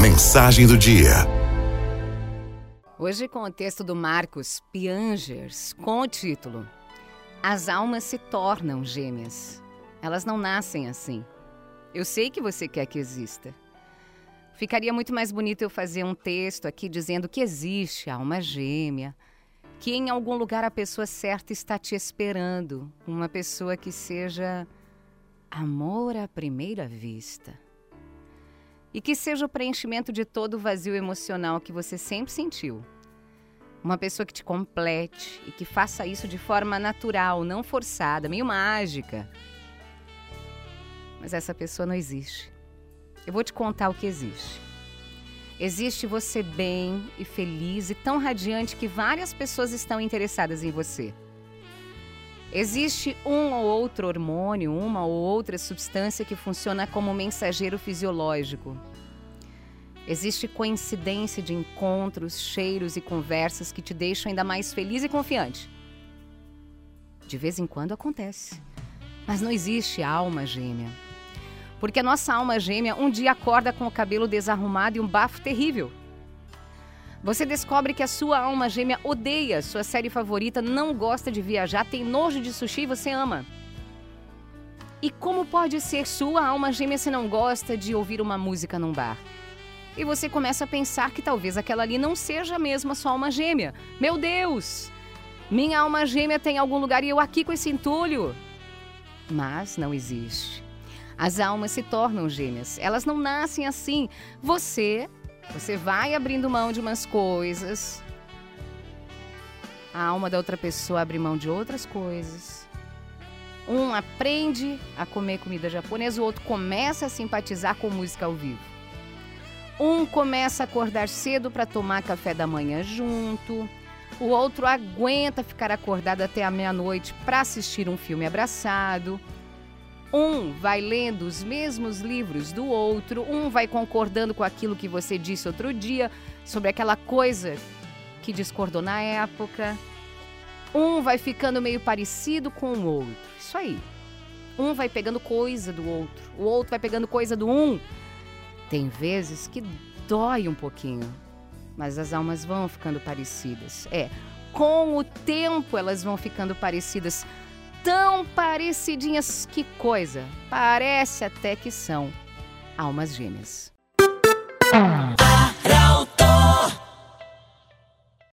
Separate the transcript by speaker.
Speaker 1: Mensagem do dia.
Speaker 2: Hoje com o texto do Marcos Piangers, com o título As almas se tornam gêmeas. Elas não nascem assim. Eu sei que você quer que exista. Ficaria muito mais bonito eu fazer um texto aqui dizendo que existe alma gêmea, que em algum lugar a pessoa certa está te esperando, uma pessoa que seja amor à primeira vista. E que seja o preenchimento de todo o vazio emocional que você sempre sentiu. Uma pessoa que te complete e que faça isso de forma natural, não forçada, meio mágica. Mas essa pessoa não existe. Eu vou te contar o que existe. Existe você bem e feliz e tão radiante que várias pessoas estão interessadas em você. Existe um ou outro hormônio, uma ou outra substância que funciona como mensageiro fisiológico. Existe coincidência de encontros, cheiros e conversas que te deixam ainda mais feliz e confiante. De vez em quando acontece. Mas não existe alma gêmea. Porque a nossa alma gêmea um dia acorda com o cabelo desarrumado e um bafo terrível. Você descobre que a sua alma gêmea odeia sua série favorita, não gosta de viajar, tem nojo de sushi e você ama. E como pode ser sua alma gêmea se não gosta de ouvir uma música num bar? E você começa a pensar que talvez aquela ali não seja mesmo a sua alma gêmea. Meu Deus! Minha alma gêmea tem algum lugar e eu aqui com esse entulho. Mas não existe. As almas se tornam gêmeas. Elas não nascem assim. Você você vai abrindo mão de umas coisas. A alma da outra pessoa abre mão de outras coisas. Um aprende a comer comida japonesa, o outro começa a simpatizar com música ao vivo. Um começa a acordar cedo para tomar café da manhã junto. O outro aguenta ficar acordado até a meia-noite para assistir um filme abraçado. Um vai lendo os mesmos livros do outro, um vai concordando com aquilo que você disse outro dia sobre aquela coisa que discordou na época. Um vai ficando meio parecido com o outro. Isso aí. Um vai pegando coisa do outro, o outro vai pegando coisa do um. Tem vezes que dói um pouquinho, mas as almas vão ficando parecidas. É, com o tempo elas vão ficando parecidas tão parecidinhas que coisa. Parece até que são almas gêmeas.